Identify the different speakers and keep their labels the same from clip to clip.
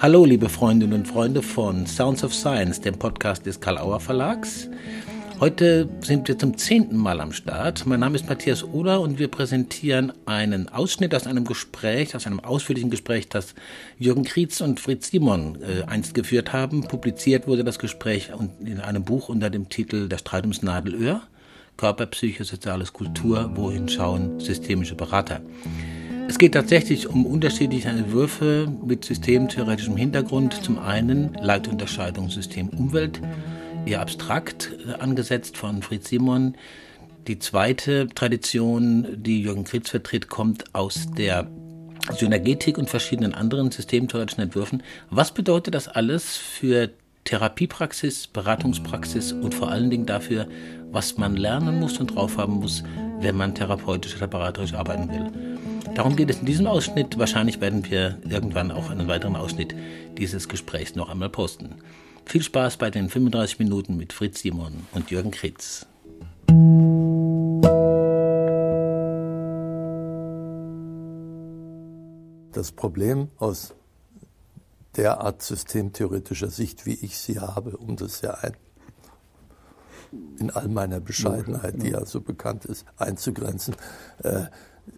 Speaker 1: Hallo, liebe Freundinnen und Freunde von Sounds of Science, dem Podcast des Karl-Auer Verlags. Heute sind wir zum zehnten Mal am Start. Mein Name ist Matthias Oder und wir präsentieren einen Ausschnitt aus einem Gespräch, aus einem ausführlichen Gespräch, das Jürgen Krietz und Fritz Simon äh, einst geführt haben. Publiziert wurde das Gespräch in einem Buch unter dem Titel Der Streit ums Nadelöhr. Körper, Psyche, Soziales, Kultur, wohin schauen systemische Berater. Es geht tatsächlich um unterschiedliche Entwürfe mit systemtheoretischem Hintergrund. Zum einen Leitunterscheidung System-Umwelt, eher abstrakt äh, angesetzt von Fritz Simon. Die zweite Tradition, die Jürgen Kritz vertritt, kommt aus der Synergetik und verschiedenen anderen systemtheoretischen Entwürfen. Was bedeutet das alles für Therapiepraxis, Beratungspraxis und vor allen Dingen dafür, was man lernen muss und drauf haben muss, wenn man therapeutisch oder beraterisch arbeiten will? Darum geht es in diesem Ausschnitt. Wahrscheinlich werden wir irgendwann auch einen weiteren Ausschnitt dieses Gesprächs noch einmal posten. Viel Spaß bei den 35 Minuten mit Fritz Simon und Jürgen Kritz.
Speaker 2: Das Problem aus der Art systemtheoretischer Sicht, wie ich sie habe, um das ja ein, in all meiner Bescheidenheit, die ja so bekannt ist, einzugrenzen, äh,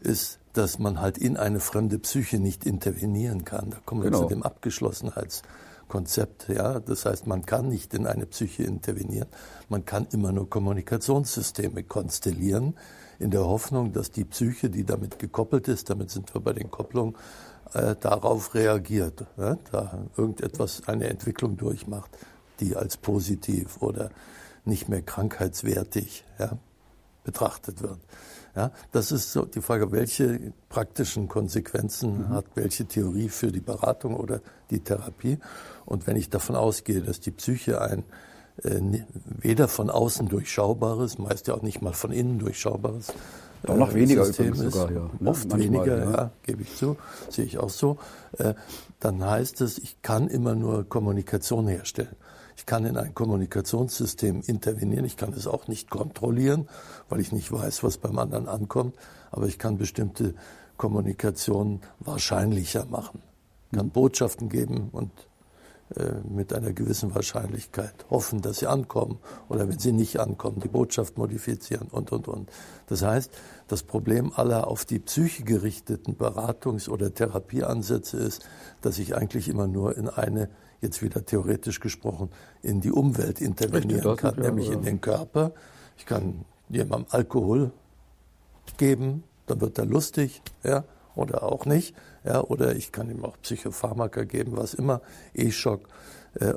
Speaker 2: ist, dass man halt in eine fremde Psyche nicht intervenieren kann. Da kommen wir genau. zu dem Abgeschlossenheitskonzept. Ja, das heißt, man kann nicht in eine Psyche intervenieren. Man kann immer nur Kommunikationssysteme konstellieren, in der Hoffnung, dass die Psyche, die damit gekoppelt ist, damit sind wir bei den Kopplungen, äh, darauf reagiert, ja, da irgendetwas, eine Entwicklung durchmacht, die als positiv oder nicht mehr krankheitswertig ja, betrachtet wird. Ja, das ist so die Frage, welche praktischen Konsequenzen mhm. hat welche Theorie für die Beratung oder die Therapie. Und wenn ich davon ausgehe, dass die Psyche ein äh, weder von außen durchschaubares, meist ja auch nicht mal von innen durchschaubares,
Speaker 3: auch noch äh, weniger System ist, sogar, ja.
Speaker 2: Oft Manchmal, weniger, ja. ja, gebe ich zu, sehe ich auch so. Äh, dann heißt es, ich kann immer nur Kommunikation herstellen. Ich kann in ein Kommunikationssystem intervenieren, ich kann es auch nicht kontrollieren, weil ich nicht weiß, was beim anderen ankommt, aber ich kann bestimmte Kommunikation wahrscheinlicher machen. Ich kann Botschaften geben und äh, mit einer gewissen Wahrscheinlichkeit hoffen, dass sie ankommen oder wenn sie nicht ankommen, die Botschaft modifizieren und, und, und. Das heißt, das Problem aller auf die Psyche gerichteten Beratungs- oder Therapieansätze ist, dass ich eigentlich immer nur in eine jetzt wieder theoretisch gesprochen, in die Umwelt intervenieren Richtig, kann, nämlich ja. in den Körper. Ich kann jemandem Alkohol geben, dann wird er lustig, ja, oder auch nicht, ja, oder ich kann ihm auch Psychopharmaka geben, was immer, E-Schock. Äh,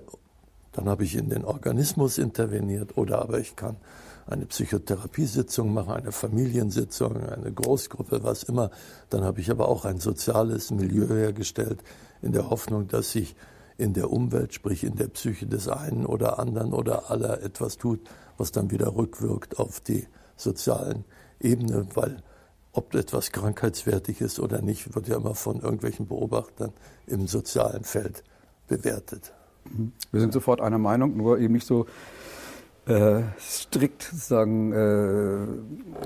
Speaker 2: dann habe ich in den Organismus interveniert, oder aber ich kann eine Psychotherapiesitzung machen, eine Familiensitzung, eine Großgruppe, was immer. Dann habe ich aber auch ein soziales Milieu hergestellt, in der Hoffnung, dass sich in der Umwelt, sprich in der Psyche des einen oder anderen oder aller etwas tut, was dann wieder rückwirkt auf die sozialen Ebene, weil ob etwas krankheitswertig ist oder nicht, wird ja immer von irgendwelchen Beobachtern im sozialen Feld bewertet.
Speaker 3: Wir sind sofort einer Meinung, nur eben nicht so äh, strikt sozusagen, äh,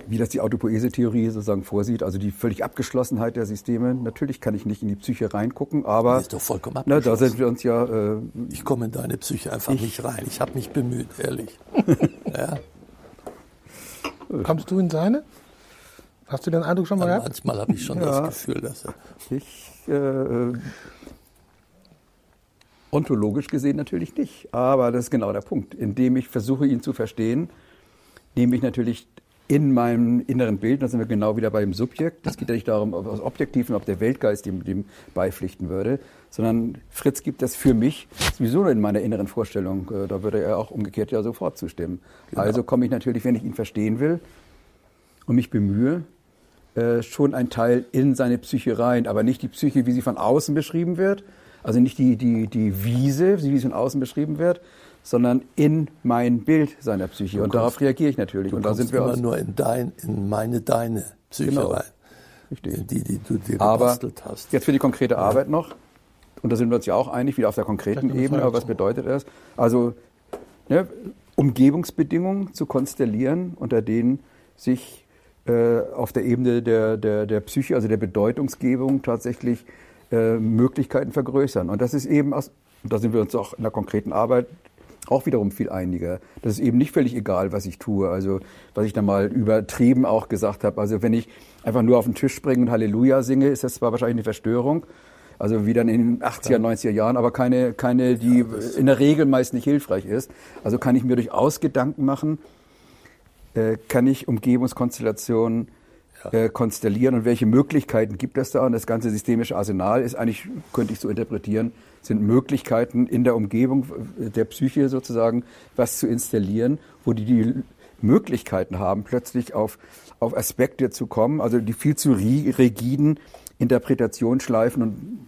Speaker 3: wie das die Autopoese-Theorie sozusagen vorsieht, also die völlig Abgeschlossenheit der Systeme. Natürlich kann ich nicht in die Psyche reingucken, aber
Speaker 2: das ist doch vollkommen na,
Speaker 3: da sind wir uns ja.
Speaker 2: Äh, ich komme in deine Psyche einfach ich, nicht rein. Ich habe mich bemüht, ehrlich. ja.
Speaker 4: Kommst du in seine? Hast du den Eindruck schon mal gehabt?
Speaker 2: Manchmal habe ich schon ja. das Gefühl, dass er.
Speaker 3: Ich äh, Ontologisch gesehen natürlich nicht. Aber das ist genau der Punkt. Indem ich versuche, ihn zu verstehen, nehme ich natürlich in meinem inneren Bild, da sind wir genau wieder beim Subjekt. Es geht ja nicht darum, ob das Objektiv und ob der Weltgeist dem, dem beipflichten würde, sondern Fritz gibt das für mich sowieso in meiner inneren Vorstellung. Äh, da würde er auch umgekehrt ja sofort zustimmen. Genau. Also komme ich natürlich, wenn ich ihn verstehen will und mich bemühe, äh, schon ein Teil in seine Psyche rein, aber nicht die Psyche, wie sie von außen beschrieben wird, also nicht die, die, die Wiese, wie sie von außen beschrieben wird, sondern in mein Bild seiner Psyche. Du und kommst, darauf reagiere ich natürlich.
Speaker 2: Du
Speaker 3: und
Speaker 2: da sind wir immer nur in, dein, in meine, deine Psyche genau. rein. Richtig. Die, die du dir
Speaker 3: aber hast. Jetzt für die konkrete ja. Arbeit noch. Und da sind wir uns ja auch einig, wieder auf der konkreten Ebene. Aber was bedeutet das? Also ne, Umgebungsbedingungen zu konstellieren, unter denen sich äh, auf der Ebene der, der, der Psyche, also der Bedeutungsgebung tatsächlich äh, Möglichkeiten vergrößern. Und das ist eben, aus, da sind wir uns auch in der konkreten Arbeit auch wiederum viel einiger. Das ist eben nicht völlig egal, was ich tue. Also was ich da mal übertrieben auch gesagt habe. Also wenn ich einfach nur auf den Tisch springe und Halleluja singe, ist das zwar wahrscheinlich eine Verstörung. Also wie dann in den 80er, 90er Jahren, aber keine, keine, die in der Regel meist nicht hilfreich ist. Also kann ich mir durchaus Gedanken machen, äh, kann ich Umgebungskonstellationen äh, konstellieren und welche Möglichkeiten gibt es da? Und das ganze systemische Arsenal ist eigentlich, könnte ich so interpretieren, sind Möglichkeiten in der Umgebung der Psyche sozusagen was zu installieren, wo die die Möglichkeiten haben, plötzlich auf, auf Aspekte zu kommen, also die viel zu rigiden Interpretationsschleifen und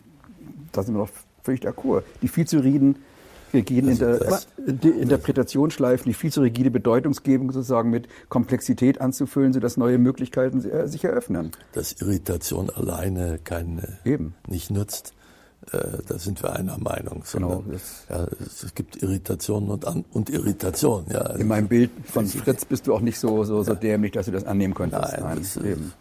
Speaker 3: da sind wir noch völlig d'accord, die viel zu rigiden rigiden also Inter die Interpretationsschleifen, die viel zu rigide Bedeutungsgebung sozusagen mit Komplexität anzufüllen, sodass neue Möglichkeiten sich eröffnen.
Speaker 2: Dass Irritation alleine keine, Eben. nicht nützt. Äh, da sind wir einer Meinung. Sondern, genau. Ja, es gibt Irritationen und, und Irritation. Ja,
Speaker 3: also In meinem Bild von Fritz bist du auch nicht so, so, so dämlich, dass du das annehmen könntest.
Speaker 2: Nein, Nein das, eben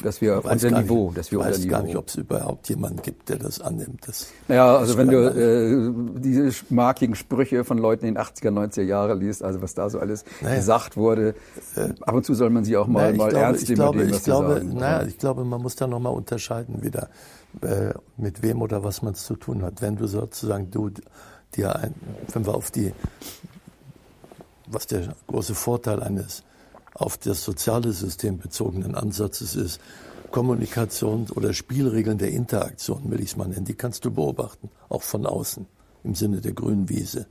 Speaker 3: dass wir unser Niveau,
Speaker 2: nicht,
Speaker 3: dass wir
Speaker 2: ich weiß
Speaker 3: unser
Speaker 2: gar nicht, ob es überhaupt jemanden gibt, der das annimmt. Das
Speaker 3: naja, also wenn du äh, diese markigen Sprüche von Leuten in den 80er, 90er Jahren liest, also was da so alles naja. gesagt wurde, äh, ab und zu soll man sie auch mal, naja, mal glaube, ernst nehmen.
Speaker 2: Ich glaube, ich glaube, sagen. naja, ich glaube, man muss da nochmal unterscheiden wieder, äh, mit wem oder was man es zu tun hat. Wenn du sozusagen du dir ein, wenn wir auf die, was der große Vorteil eines auf das soziale System bezogenen Ansatzes ist, Kommunikation oder Spielregeln der Interaktion, will ich es mal nennen, die kannst du beobachten, auch von außen, im Sinne der grünen Wiese.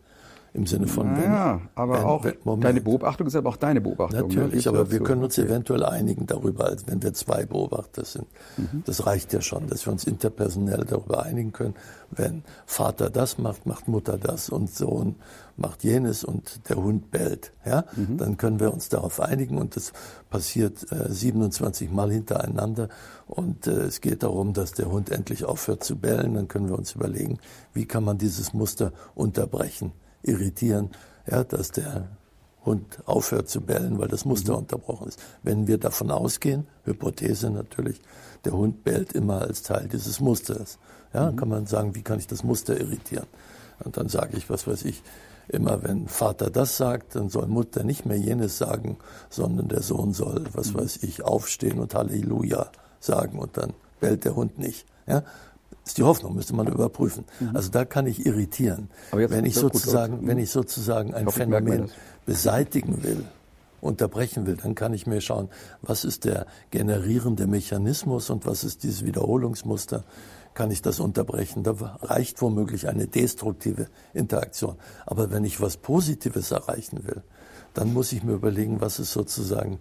Speaker 2: Im Sinne von
Speaker 3: wenn. Ja, aber wenn, auch wenn, deine Beobachtung ist aber auch deine Beobachtung.
Speaker 2: Ne? Natürlich, aber wir können uns okay. eventuell einigen darüber, als wenn wir zwei Beobachter sind. Mhm. Das reicht ja schon, dass wir uns interpersonell darüber einigen können. Wenn Vater das macht, macht Mutter das und Sohn macht jenes und der Hund bellt. Ja, mhm. dann können wir uns darauf einigen und das passiert äh, 27 Mal hintereinander und äh, es geht darum, dass der Hund endlich aufhört zu bellen. Dann können wir uns überlegen, wie kann man dieses Muster unterbrechen irritieren, ja, dass der Hund aufhört zu bellen, weil das Muster mhm. unterbrochen ist. Wenn wir davon ausgehen, Hypothese natürlich, der Hund bellt immer als Teil dieses Musters. Ja, mhm. kann man sagen, wie kann ich das Muster irritieren? Und dann sage ich, was weiß ich, immer wenn Vater das sagt, dann soll Mutter nicht mehr jenes sagen, sondern der Sohn soll, was mhm. weiß ich, aufstehen und Halleluja sagen und dann bellt der Hund nicht. Ja? Ist die Hoffnung, müsste man überprüfen. Mhm. Also da kann ich irritieren. wenn ich sozusagen, wenn ich sozusagen ein hoffe, Phänomen beseitigen will, unterbrechen will, dann kann ich mir schauen, was ist der generierende Mechanismus und was ist dieses Wiederholungsmuster. Kann ich das unterbrechen? Da reicht womöglich eine destruktive Interaktion. Aber wenn ich was Positives erreichen will, dann muss ich mir überlegen, was ist sozusagen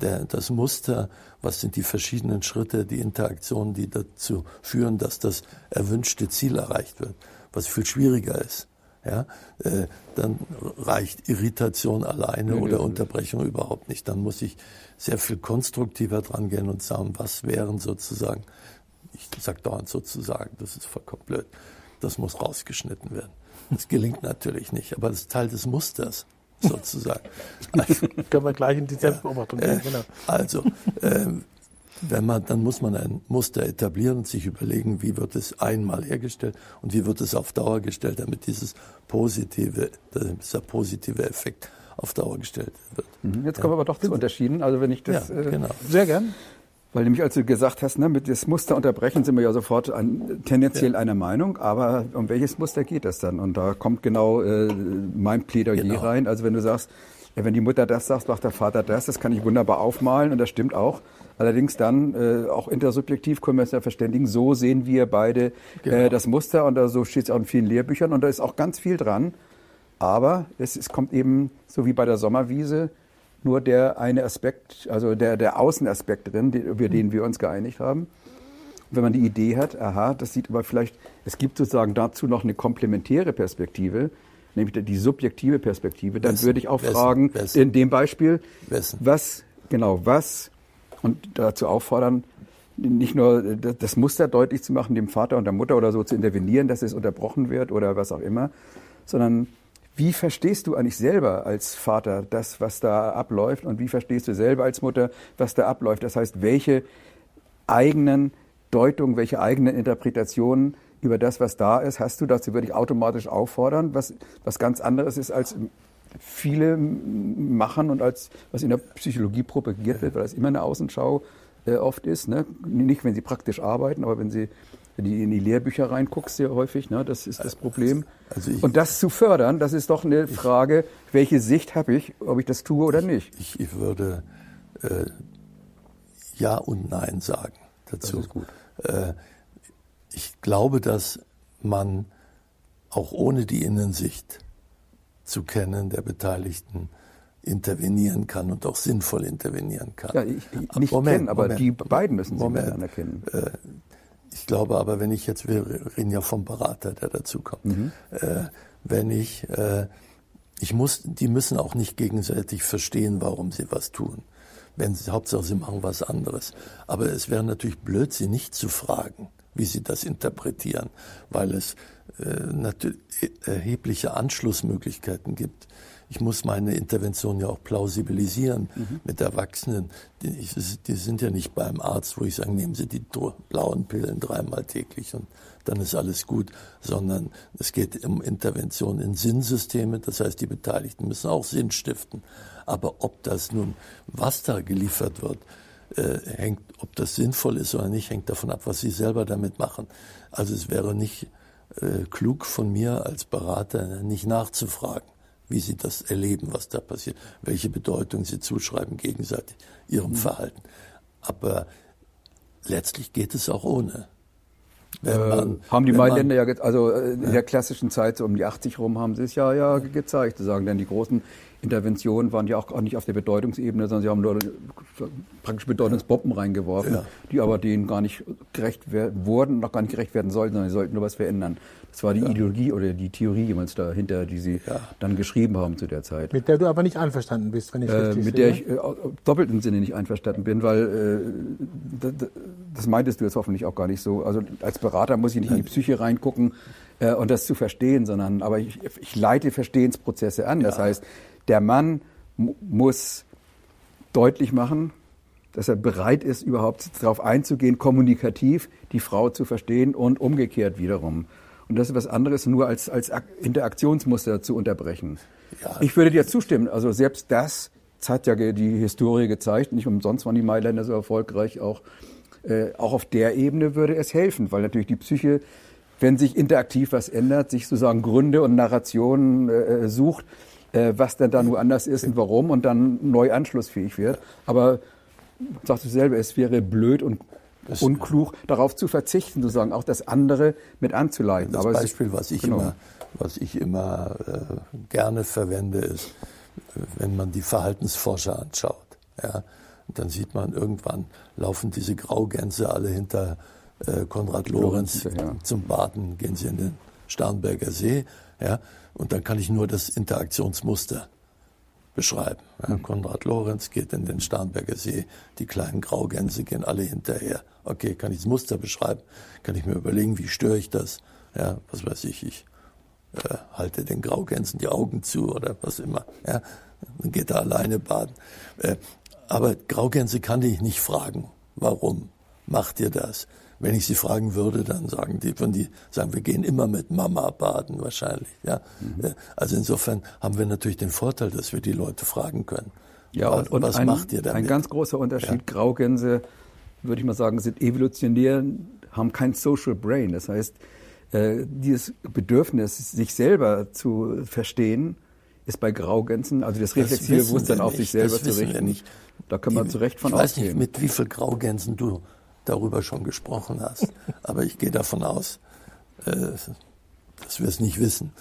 Speaker 2: der, das Muster, was sind die verschiedenen Schritte, die Interaktionen, die dazu führen, dass das erwünschte Ziel erreicht wird, was viel schwieriger ist. Ja, äh, dann reicht Irritation alleine ja, oder ja. Unterbrechung überhaupt nicht. Dann muss ich sehr viel konstruktiver dran gehen und sagen, was wären sozusagen, ich sage dauernd sozusagen, das ist vollkommen blöd, das muss rausgeschnitten werden. Das gelingt natürlich nicht, aber das ist Teil des Musters sozusagen.
Speaker 4: Also, Können wir gleich in die Selbstbeobachtung gehen,
Speaker 2: äh, genau. Also, äh, wenn man, dann muss man ein Muster etablieren und sich überlegen, wie wird es einmal hergestellt und wie wird es auf Dauer gestellt, damit dieses positive, dieser positive Effekt auf Dauer gestellt wird.
Speaker 3: Mhm. Jetzt kommen wir aber doch zu Unterschieden. Also wenn ich das
Speaker 2: ja, genau.
Speaker 3: äh, sehr gern. Weil nämlich, als du gesagt hast, ne, mit das Muster unterbrechen, sind wir ja sofort an, tendenziell ja. einer Meinung. Aber um welches Muster geht das dann? Und da kommt genau äh, mein Plädoyer genau. rein. Also wenn du sagst, ja, wenn die Mutter das sagt, macht der Vater das, das kann ich wunderbar aufmalen und das stimmt auch. Allerdings dann äh, auch intersubjektiv können wir es ja verständigen. So sehen wir beide äh, genau. äh, das Muster und da, so steht es auch in vielen Lehrbüchern und da ist auch ganz viel dran. Aber es, es kommt eben, so wie bei der Sommerwiese, nur der eine Aspekt, also der, der Außenaspekt drin, die, über den wir uns geeinigt haben. Und wenn man die Idee hat, aha, das sieht aber vielleicht, es gibt sozusagen dazu noch eine komplementäre Perspektive, nämlich die subjektive Perspektive, dann Wessen? würde ich auch Wessen? fragen, Wessen? in dem Beispiel, was, genau, was, und dazu auffordern, nicht nur das Muster deutlich zu machen, dem Vater und der Mutter oder so zu intervenieren, dass es unterbrochen wird oder was auch immer, sondern wie verstehst du eigentlich selber als Vater das, was da abläuft? Und wie verstehst du selber als Mutter, was da abläuft? Das heißt, welche eigenen Deutung, welche eigenen Interpretationen über das, was da ist, hast du, dass sie wirklich automatisch auffordern, was, was ganz anderes ist, als viele machen und als was in der Psychologie propagiert wird, weil das immer eine Außenschau äh, oft ist. Ne? Nicht, wenn sie praktisch arbeiten, aber wenn sie wenn du in die Lehrbücher reinguckst, sehr häufig, ne, das ist das Problem. Also ich, und das zu fördern, das ist doch eine Frage, welche Sicht habe ich, ob ich das tue oder nicht.
Speaker 2: Ich, ich würde äh, Ja und Nein sagen dazu.
Speaker 3: Das ist gut.
Speaker 2: Äh, ich glaube, dass man auch ohne die Innensicht zu kennen der Beteiligten intervenieren kann und auch sinnvoll intervenieren kann.
Speaker 3: Ja, ich, ich nicht Moment, kennen, aber Moment, die beiden müssen sie Moment, miteinander kennen. Äh,
Speaker 2: ich glaube aber, wenn ich jetzt, wir reden ja vom Berater, der dazu kommt, mhm. äh, wenn ich, äh, ich muss, die müssen auch nicht gegenseitig verstehen, warum sie was tun. Wenn sie, Hauptsache sie machen was anderes. Aber es wäre natürlich blöd, sie nicht zu fragen, wie sie das interpretieren, weil es äh, natürlich erhebliche Anschlussmöglichkeiten gibt ich muss meine Intervention ja auch plausibilisieren mhm. mit Erwachsenen. Die, die, sind ja nicht beim Arzt, wo ich sage, nehmen Sie die blauen Pillen dreimal täglich und dann ist alles gut, sondern es geht um Intervention in Sinnsysteme. Das heißt, die Beteiligten müssen auch Sinn stiften. Aber ob das nun, was da geliefert wird, äh, hängt, ob das sinnvoll ist oder nicht, hängt davon ab, was sie selber damit machen. Also es wäre nicht äh, klug von mir als Berater, nicht nachzufragen wie sie das erleben, was da passiert, welche Bedeutung sie zuschreiben gegenseitig ihrem mhm. Verhalten. Aber letztlich geht es auch ohne.
Speaker 3: Äh, haben die Mailänder ja, also äh, in ja. der klassischen Zeit, so um die 80 rum, haben sie es ja, ja gezeigt, sagen, denn die großen Interventionen waren ja auch nicht auf der Bedeutungsebene, sondern sie haben nur praktisch Bedeutungsbomben reingeworfen, ja. die aber denen gar nicht gerecht wurden, noch gar nicht gerecht werden sollten, sondern sie sollten nur was verändern. Das war die ja. Ideologie oder die Theorie jemals dahinter, die sie ja. dann geschrieben haben zu der Zeit.
Speaker 4: Mit der du aber nicht einverstanden bist, wenn ich
Speaker 3: äh, richtig Mit sehe. der ich äh, doppelt im Sinne nicht einverstanden bin, weil äh, das meintest du jetzt hoffentlich auch gar nicht so. Also als Berater muss ich nicht in die Psyche reingucken äh, und das zu verstehen, sondern aber ich, ich leite Verstehensprozesse an. Das heißt, der Mann muss deutlich machen, dass er bereit ist, überhaupt darauf einzugehen, kommunikativ die Frau zu verstehen und umgekehrt wiederum. Und das ist was anderes, nur als, als Interaktionsmuster zu unterbrechen. Ja. Ich würde dir zustimmen. Also selbst das, das hat ja die Historie gezeigt, nicht umsonst waren die Mailänder so erfolgreich, auch, äh, auch auf der Ebene würde es helfen, weil natürlich die Psyche, wenn sich interaktiv was ändert, sich sozusagen Gründe und Narrationen äh, sucht, äh, was denn da nur anders ist und warum und dann neu anschlussfähig wird. Aber sagst du selber, es wäre blöd und das unklug, darauf zu verzichten, sozusagen auch das andere mit anzuleiten.
Speaker 2: Das
Speaker 3: Aber
Speaker 2: Beispiel, was ich genau. immer, was ich immer äh, gerne verwende, ist, wenn man die Verhaltensforscher anschaut. Ja, dann sieht man irgendwann laufen diese Graugänse alle hinter äh, Konrad Lorenz ja. zum Baden, gehen sie in den Starnberger See. Ja, und dann kann ich nur das Interaktionsmuster beschreiben. Ja, mhm. Konrad Lorenz geht in den Starnberger See, die kleinen Graugänse gehen alle hinterher. Okay, kann ich das Muster beschreiben? Kann ich mir überlegen, wie störe ich das? Ja, was weiß ich, ich äh, halte den Graugänsen die Augen zu oder was immer. Ja, dann geht er alleine baden. Äh, aber Graugänse kann ich nicht fragen. Warum macht ihr das? Wenn ich sie fragen würde, dann sagen die, wenn die sagen, wir gehen immer mit Mama baden wahrscheinlich. Ja? Mhm. Also insofern haben wir natürlich den Vorteil, dass wir die Leute fragen können.
Speaker 3: Ja, und, und was ein, macht ihr damit? Ein ganz großer Unterschied. Ja. Graugänse, würde ich mal sagen, sind evolutionär, haben kein Social Brain. Das heißt, äh, dieses Bedürfnis, sich selber zu verstehen, ist bei Graugänsen, also das reflexive Bewusstsein auf sich selber zu richten. Da können wir zu Recht von
Speaker 2: ich ausgehen. Ich weiß nicht, mit wie viel Graugänsen du darüber schon gesprochen hast. Aber ich gehe davon aus, äh, dass wir es nicht wissen.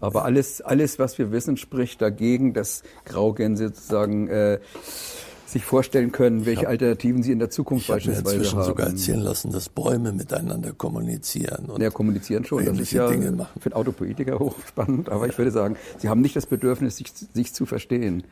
Speaker 3: Aber alles, alles, was wir wissen, spricht dagegen, dass Graugänse sozusagen äh, sich vorstellen können, welche hab, Alternativen sie in der Zukunft beispielsweise haben. Ich habe mir
Speaker 2: sogar erzählen lassen, dass Bäume miteinander kommunizieren.
Speaker 3: Und ja, kommunizieren schon. Das ist ja Dinge machen. für Autopoetiker hochspannend. Aber ja. ich würde sagen, sie haben nicht das Bedürfnis, sich, sich zu verstehen.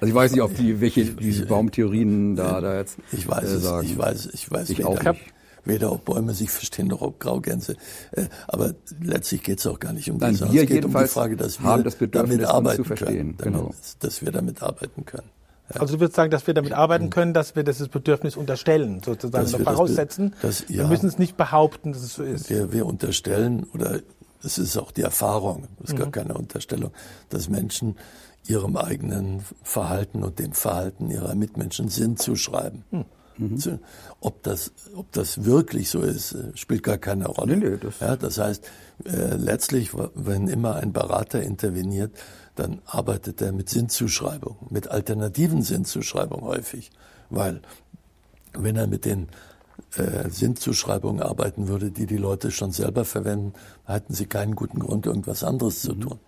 Speaker 3: Also ich weiß nicht, ob die welche diese Baumtheorien da, da jetzt
Speaker 2: ich weiß äh, sagen. Es, ich weiß, ich weiß ich auch nicht. weder ob Bäume sich verstehen noch ob Graugänse. Äh, aber letztlich geht es auch gar nicht um
Speaker 3: Nein,
Speaker 2: das.
Speaker 3: Wir
Speaker 2: es geht
Speaker 3: um die Frage, dass wir
Speaker 2: das damit arbeiten können. Genau. Dass wir damit arbeiten können.
Speaker 4: Also du würdest sagen, dass wir damit arbeiten können, dass wir das Bedürfnis unterstellen, sozusagen,
Speaker 2: Dass wir das
Speaker 4: voraussetzen.
Speaker 2: Das-
Speaker 4: wir
Speaker 2: ja.
Speaker 4: müssen es nicht behaupten, dass es so ist.
Speaker 2: Wir, wir unterstellen, oder es ist auch die Erfahrung, es ist gar keine Unterstellung, dass Menschen ihrem eigenen Verhalten und dem Verhalten ihrer Mitmenschen Sinn zuschreiben. Zu- Ob, das, ob das wirklich so ist, äh, spielt gar keine Rolle.
Speaker 3: Nee, nee, das-
Speaker 2: ja, das heißt, äh, letztlich, wenn immer ein Berater interveniert, dann arbeitet er mit Sinnzuschreibung, mit alternativen Sinnzuschreibungen häufig. Weil wenn er mit den äh, Sinnzuschreibungen arbeiten würde, die die Leute schon selber verwenden, hätten sie keinen guten Grund, irgendwas anderes zu tun.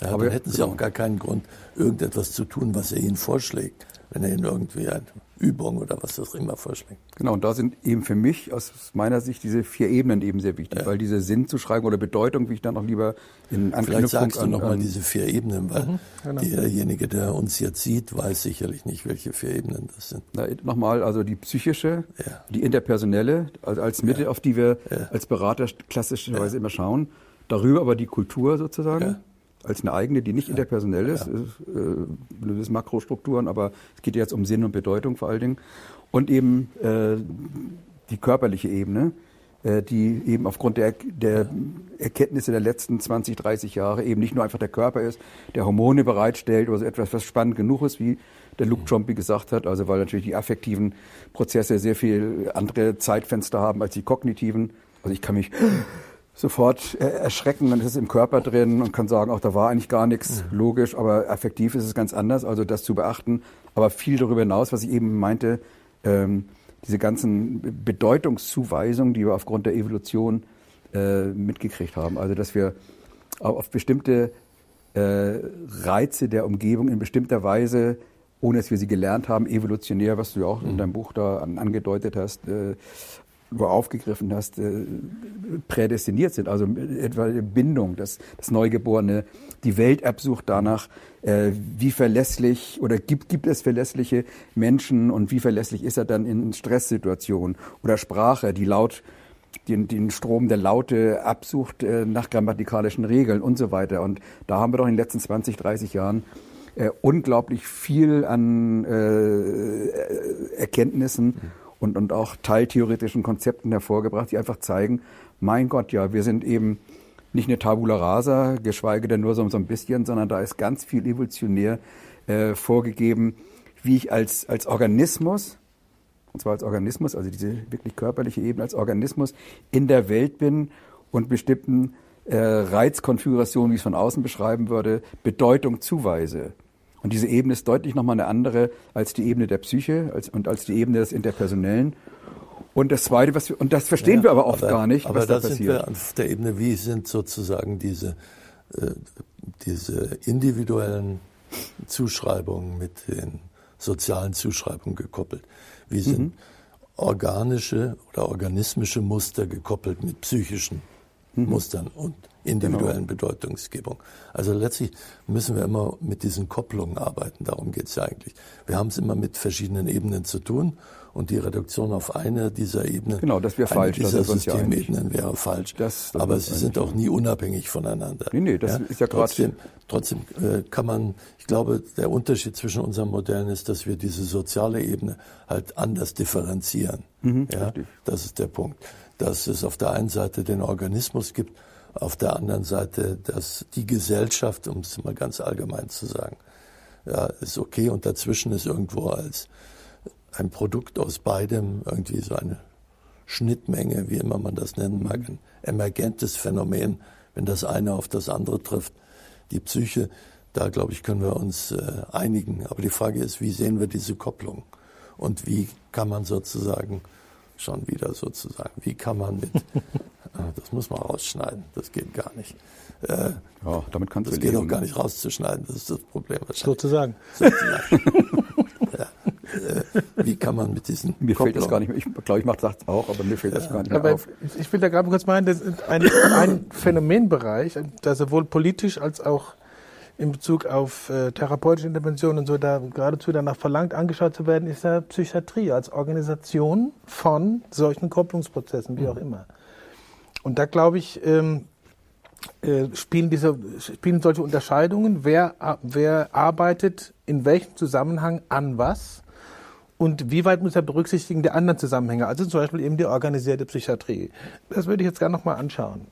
Speaker 2: Ja,
Speaker 3: Aber-
Speaker 2: dann hätten sie auch gar keinen Grund, irgendetwas zu tun, was er ihnen vorschlägt, wenn er ihnen irgendwie eine Übung oder was auch immer vorschlägt.
Speaker 3: Genau, und da sind eben für mich aus meiner Sicht diese vier Ebenen eben sehr wichtig, weil diese Sinnzuschreibung oder Bedeutung, wie ich dann auch lieber in Anknüpfung
Speaker 2: Vielleicht sagst du nochmal diese vier Ebenen, weil
Speaker 3: genau.
Speaker 2: derjenige, der uns jetzt sieht, weiß sicherlich nicht, welche vier Ebenen das sind.
Speaker 3: Na, nochmal, also die psychische,
Speaker 2: Ja.
Speaker 3: die interpersonelle, also als Mitte, auf die wir als Berater klassischerweise immer schauen. Darüber aber die Kultur sozusagen,
Speaker 2: Ja.
Speaker 3: Als eine eigene, die nicht interpersonell ist. ist äh, Makrostrukturen, aber es geht jetzt um Sinn und Bedeutung vor allen Dingen. Und eben äh, die körperliche Ebene, äh, die eben aufgrund der, der Erkenntnisse der letzten 20, 30 Jahre eben nicht nur einfach der Körper ist, der Hormone bereitstellt oder so etwas, was spannend genug ist, wie der Luke Chompy gesagt hat, also weil natürlich die affektiven Prozesse sehr viel andere Zeitfenster haben als die kognitiven. Also ich kann mich sofort erschrecken, dann ist es im Körper drin und kann sagen, auch da war eigentlich gar nichts, logisch, aber affektiv ist es ganz anders, also das zu beachten. Aber viel darüber hinaus, was ich eben meinte, ähm, diese ganzen Bedeutungszuweisungen, die wir aufgrund der Evolution äh, mitgekriegt haben. Also dass wir auf bestimmte äh, Reize der Umgebung in bestimmter Weise, ohne dass wir sie gelernt haben, evolutionär, was du ja auch in deinem Buch da an, angedeutet hast, äh, wo aufgegriffen hast, äh, prädestiniert sind. Also etwa Bindung, das, das Neugeborene, die Welterbsucht danach, äh, wie verlässlich oder gibt, gibt es verlässliche Menschen und wie verlässlich ist er dann in Stresssituationen oder Sprache, die laut den, den Strom der Laute absucht äh, nach grammatikalischen Regeln und so weiter. Und da haben wir doch in den letzten 20, 30 Jahren unglaublich viel an Erkenntnissen und, und auch teiltheoretischen Konzepten hervorgebracht, die einfach zeigen, mein Gott, ja, wir sind eben nicht eine Tabula rasa, geschweige denn nur so, so ein bisschen, sondern da ist ganz viel evolutionär äh, vorgegeben, wie ich als, als Organismus, und zwar als Organismus, also diese wirklich körperliche Ebene als Organismus in der Welt bin und bestimmten äh, Reizkonfigurationen, wie ich es von außen beschreiben würde, Bedeutung zuweise. Und diese Ebene ist deutlich nochmal eine andere als die Ebene der Psyche als, und als die Ebene des Interpersonellen. Und das Zweite, was wir, und das verstehen wir aber oft gar nicht,
Speaker 2: Aber
Speaker 3: was
Speaker 2: da
Speaker 3: da
Speaker 2: sind
Speaker 3: passiert.
Speaker 2: wir auf der Ebene, wie sind sozusagen diese, äh, diese individuellen Zuschreibungen mit den sozialen Zuschreibungen gekoppelt. Wie sind
Speaker 3: Mhm.
Speaker 2: organische oder organismische Muster gekoppelt mit psychischen
Speaker 3: Mhm.
Speaker 2: Mustern und individuellen
Speaker 3: Genau.
Speaker 2: Bedeutungsgebung. Also letztlich müssen wir immer mit diesen Kopplungen arbeiten. Darum geht es ja eigentlich. Wir haben es immer mit verschiedenen Ebenen zu tun und die Reduktion auf eine dieser Ebenen,
Speaker 3: Genau, das wäre falsch,
Speaker 2: dieser
Speaker 3: wir uns ja.
Speaker 2: Systemebenen wäre falsch.
Speaker 3: Das- das
Speaker 2: Aber sie sind auch nie unabhängig voneinander.
Speaker 3: Nee, nee, das ist ja
Speaker 2: trotzdem, trotzdem äh, kann man, ich glaube, der Unterschied zwischen unseren Modellen ist, dass wir diese soziale Ebene halt anders differenzieren. ja,
Speaker 3: Mhm, richtig.
Speaker 2: das ist der Punkt. Dass es auf der einen Seite den Organismus gibt, auf der anderen Seite, dass die Gesellschaft, um es mal ganz allgemein zu sagen, ja, ist okay und dazwischen ist irgendwo als ein Produkt aus beidem irgendwie so eine Schnittmenge, wie immer man das nennen mag, ein emergentes Phänomen, wenn das eine auf das andere trifft. Die Psyche, da glaube ich, können wir uns äh, einigen. Aber die Frage ist, wie sehen wir diese Kopplung? Und wie kann man sozusagen, schon wieder sozusagen, wie kann man mit, Ah, das muss man rausschneiden, das geht gar nicht. Äh,
Speaker 3: Ja, damit kannst
Speaker 2: das
Speaker 3: du
Speaker 2: geht
Speaker 3: leben.
Speaker 2: auch gar nicht rauszuschneiden, das ist das Problem wahrscheinlich.
Speaker 4: sozusagen.
Speaker 2: ja. äh, wie kann man mit diesen
Speaker 3: Mir fällt das
Speaker 2: Kopplungen-
Speaker 3: gar nicht mehr. Ich glaube, ich mache das auch, aber mir fällt das gar nicht mehr
Speaker 4: Aber
Speaker 3: auf.
Speaker 4: ich will da gerade kurz meinen, das ist ein, ein Phänomenbereich, der sowohl politisch als auch in Bezug auf äh, therapeutische Interventionen und so da geradezu danach verlangt, angeschaut zu werden, ist ja Psychiatrie als Organisation von solchen Kopplungsprozessen, wie auch immer. Und da glaube ich, ähm, äh, spielen, diese, spielen solche Unterscheidungen, wer, wer arbeitet in welchem Zusammenhang an was und wie weit muss er berücksichtigen der anderen Zusammenhänge, also zum Beispiel eben die organisierte Psychiatrie. Das würde ich jetzt gerne nochmal anschauen.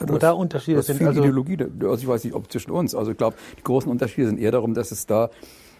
Speaker 3: Wo da Unterschiede sind. Viel also Ideologie, also ich weiß nicht, ob zwischen uns. Also ich glaube, die großen Unterschiede sind eher darum, dass es da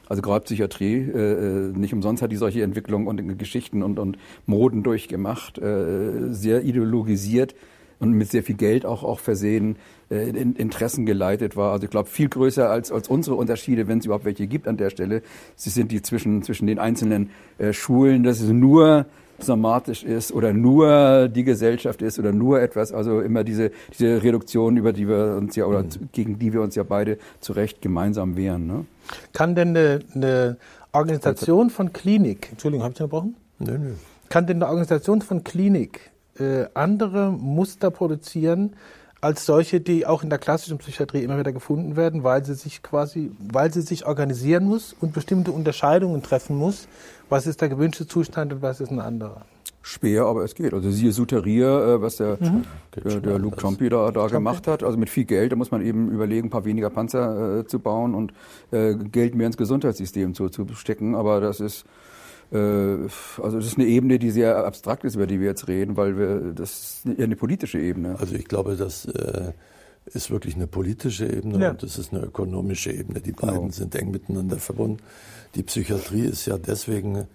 Speaker 3: also gerade Psychiatrie, äh, nicht umsonst hat die solche Entwicklungen und Geschichten und, und Moden durchgemacht, äh, sehr ideologisiert und mit sehr viel Geld auch, auch versehen, äh, in, Interessen geleitet war. Also ich glaube, viel größer als, als unsere Unterschiede, wenn es überhaupt welche gibt an der Stelle. Sie sind die zwischen, zwischen den einzelnen äh, Schulen, dass es nur somatisch ist oder nur die Gesellschaft ist oder nur etwas, also immer diese, diese Reduktion, über die wir uns ja oder mhm. gegen die wir uns ja beide zu Recht gemeinsam wehren. Ne?
Speaker 4: Kann denn eine, eine Organisation von Klinik, Entschuldigung, habe ich unterbrochen? Nö, nö. Kann denn eine Organisation von Klinik äh, andere Muster produzieren als solche, die auch in der klassischen Psychiatrie immer wieder gefunden werden, weil sie sich quasi, weil sie sich organisieren muss und bestimmte Unterscheidungen treffen muss. Was ist der gewünschte Zustand und was ist ein anderer?
Speaker 3: Schwer, aber es geht. Also siehe Suterier, äh, was der, mhm. der, der Luke Chompy da, da gemacht hat. Also mit viel Geld, da muss man eben überlegen, ein paar weniger Panzer äh, zu bauen und äh, Geld mehr ins Gesundheitssystem zu, zu stecken. Aber das ist äh, also das ist eine Ebene, die sehr abstrakt ist, über die wir jetzt reden, weil wir, das ist eher eine politische Ebene.
Speaker 2: Also ich glaube, das äh, ist wirklich eine politische Ebene ja. und das ist eine ökonomische Ebene. Die beiden genau. sind eng miteinander verbunden. Die Psychiatrie ist ja deswegen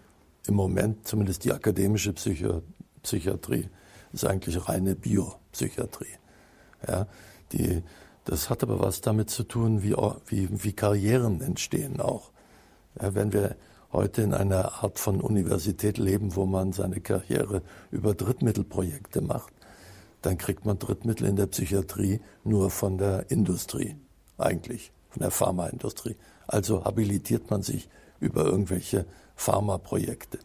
Speaker 2: im Moment, zumindest die akademische Psycho Psychiatrie, ist eigentlich reine Biopsychiatrie. Ja, die, das hat aber was damit zu tun, wie, wie, wie Karrieren entstehen auch. Ja, wenn wir heute in einer Art von Universität leben, wo man seine Karriere über Drittmittelprojekte macht, dann kriegt man Drittmittel in der Psychiatrie nur von der Industrie, eigentlich, von der Pharmaindustrie. Also habilitiert man sich über irgendwelche Pharmaprojekte.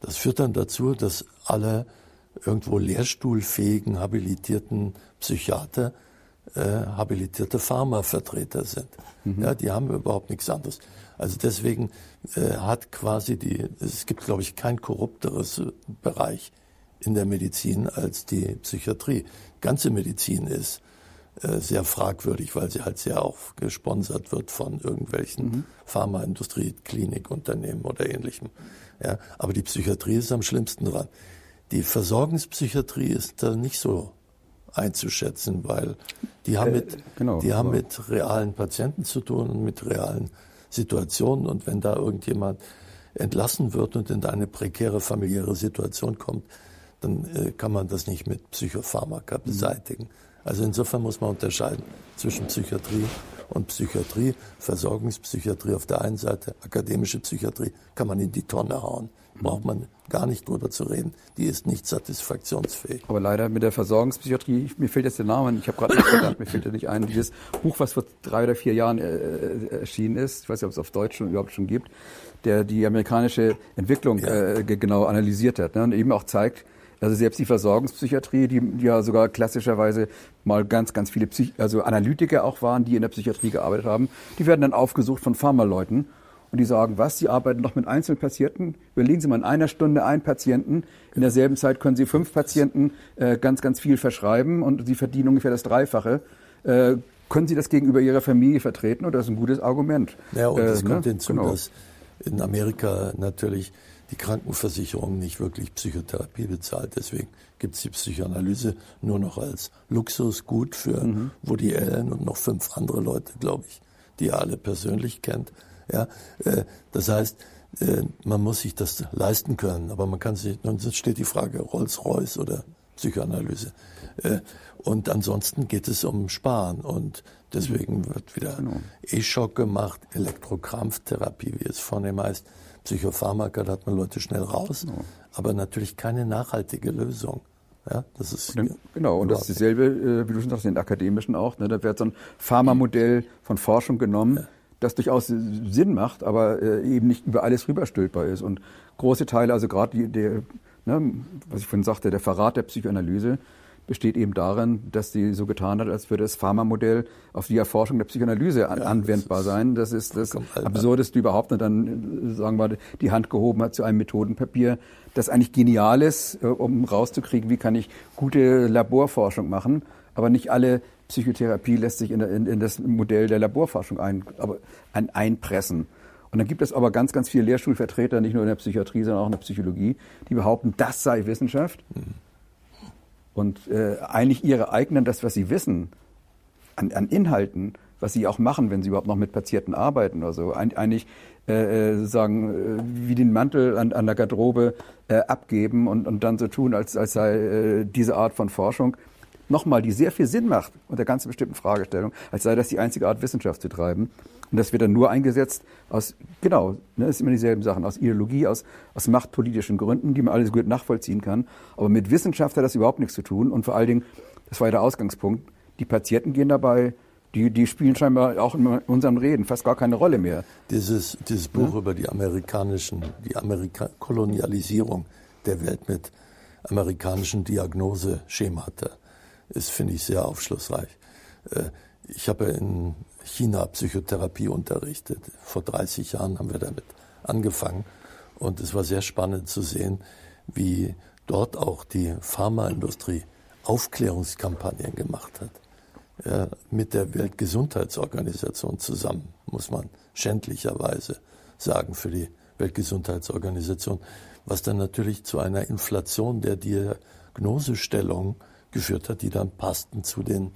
Speaker 2: Das führt dann dazu, dass alle irgendwo lehrstuhlfähigen, habilitierten Psychiater äh, habilitierte Pharmavertreter sind. Mhm. Ja, die haben überhaupt nichts anderes. Also deswegen äh, hat quasi die, es gibt, glaube ich, kein korrupteres Bereich in der Medizin als die Psychiatrie. Ganze Medizin ist äh, sehr fragwürdig, weil sie halt sehr auch gesponsert wird von irgendwelchen mhm. Pharmaindustrie, Klinikunternehmen oder ähnlichem. Ja, aber die Psychiatrie ist am schlimmsten dran. Die Versorgungspsychiatrie ist da nicht so einzuschätzen, weil die haben äh, mit, genau, die haben mit realen Patienten zu tun und mit realen Situationen. Und wenn da irgendjemand entlassen wird und in eine prekäre familiäre Situation kommt, dann äh, kann man das nicht mit Psychopharmaka mhm. Also insofern muss man unterscheiden zwischen Psychiatrie und Psychiatrie. Versorgungspsychiatrie auf der einen Seite, akademische Psychiatrie kann man in die Tonne hauen braucht man gar nicht drüber zu reden. Die ist nicht satisfaktionsfähig.
Speaker 3: Aber leider mit der Versorgungspsychiatrie, mir fehlt jetzt der Name, ich habe gerade nicht gedacht, mir fehlt ja nicht ein, dieses Buch, was vor drei oder vier Jahren äh, äh, erschienen ist, ich weiß nicht, ob es auf Deutsch schon, überhaupt schon gibt, der die amerikanische Entwicklung ja. äh, genau analysiert hat ne, und eben auch zeigt, also selbst die Versorgungspsychiatrie, die, die ja sogar klassischerweise mal ganz, ganz viele Psych also Analytiker auch waren, die in der Psychiatrie gearbeitet haben, die werden dann aufgesucht von Pharmaleuten und die sagen, was, Sie arbeiten noch mit Einzelpatienten? Überlegen Sie mal in einer Stunde einen Patienten. In derselben Zeit können Sie fünf Patienten äh, ganz, ganz viel verschreiben und Sie verdienen ungefähr das Dreifache. Äh, können Sie das gegenüber Ihrer Familie vertreten oder das ist ein gutes Argument?
Speaker 2: Ja, und es äh, kommt ne? hinzu, genau. dass in Amerika natürlich die Krankenversicherung nicht wirklich Psychotherapie bezahlt. Deswegen gibt es die Psychoanalyse nur noch als Luxusgut für mhm. Woody Allen und noch fünf andere Leute, glaube ich, die er alle persönlich kennt. Ja, äh, das heißt, äh, man muss sich das leisten können, aber man kann sich, nun steht die Frage Rolls-Royce oder Psychoanalyse. Äh, und ansonsten geht es um Sparen und deswegen wird wieder genau. E-Schock gemacht, Elektrokrampftherapie, wie es vornehm heißt. Psychopharmaka, da hat man Leute schnell raus, genau. aber natürlich keine nachhaltige Lösung. Ja, das ist
Speaker 3: genau, und das ist dieselbe, wie du schon sagst, in den akademischen auch. Ne? Da wird so ein Pharmamodell von Forschung genommen. Ja das durchaus Sinn macht, aber äh, eben nicht über alles rüberstülpbar ist. Und große Teile, also gerade der, ne, was ich vorhin sagte, der Verrat der Psychoanalyse, besteht eben darin, dass sie so getan hat, als würde das Pharma-Modell auf die Erforschung der Psychoanalyse an, ja, anwendbar das sein. Das ist das Absurdeste überhaupt. Und dann, sagen wir, die Hand gehoben hat zu einem Methodenpapier, das eigentlich genial ist, äh, um rauszukriegen, wie kann ich gute Laborforschung machen. Aber nicht alle Psychotherapie lässt sich in, in, in das Modell der Laborforschung ein, aber, ein, einpressen. Und dann gibt es aber ganz, ganz viele Lehrstuhlvertreter, nicht nur in der Psychiatrie, sondern auch in der Psychologie, die behaupten, das sei Wissenschaft. Mhm. Und äh, eigentlich ihre eigenen, das, was sie wissen, an, an, Inhalten, was sie auch machen, wenn sie überhaupt noch mit Patienten arbeiten oder so, eigentlich äh, äh sagen, äh, wie den Mantel an, an der Garderobe äh, abgeben und, und dann so tun, als, als sei äh, diese Art von Forschung nochmal, die sehr viel Sinn macht unter ganz bestimmten Fragestellungen, als sei das die einzige Art, Wissenschaft zu treiben. Und das wird dann nur eingesetzt aus, genau, ne, das sind immer dieselben Sachen, aus Ideologie, aus, aus machtpolitischen Gründen, die man alles gut nachvollziehen kann. Aber mit Wissenschaft hat das überhaupt nichts zu tun. Und vor allen Dingen, das war ja der Ausgangspunkt, die Patienten gehen dabei, die, die spielen scheinbar auch in unserem Reden fast gar keine Rolle mehr.
Speaker 2: Dieses, dieses Buch ja? über die amerikanischen, die Amerika Kolonialisierung der Welt mit amerikanischen Diagnoseschemata ist, finde ich, sehr aufschlussreich. Äh, ich habe in China Psychotherapie unterrichtet. Vor 30 Jahren haben wir damit angefangen. Und es war sehr spannend zu sehen, wie dort auch die Pharmaindustrie Aufklärungskampagnen gemacht hat. Ja, mit der Weltgesundheitsorganisation zusammen, muss man schändlicherweise sagen, für die Weltgesundheitsorganisation, was dann natürlich zu einer Inflation der Diagnosestellung geführt hat, die dann passten zu den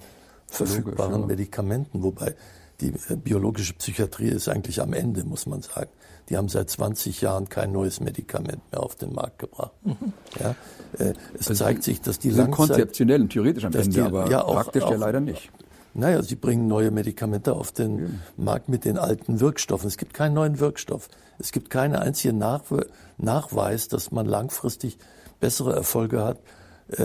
Speaker 2: verfügbaren Logisch, ja. Medikamenten, wobei die äh, biologische Psychiatrie ist eigentlich am Ende, muss man sagen. Die haben seit 20 Jahren kein neues Medikament mehr auf den Markt gebracht. Mhm. Ja, äh, es also zeigt sich, dass die
Speaker 3: sind Langzeit, konzeptionell und theoretisch am Ende, die, aber ja, auch, praktisch auch, ja leider nicht.
Speaker 2: Naja, sie bringen neue Medikamente auf den ja. Markt mit den alten Wirkstoffen. Es gibt keinen neuen Wirkstoff. Es gibt keinen einzigen Nach Nachweis, dass man langfristig bessere Erfolge hat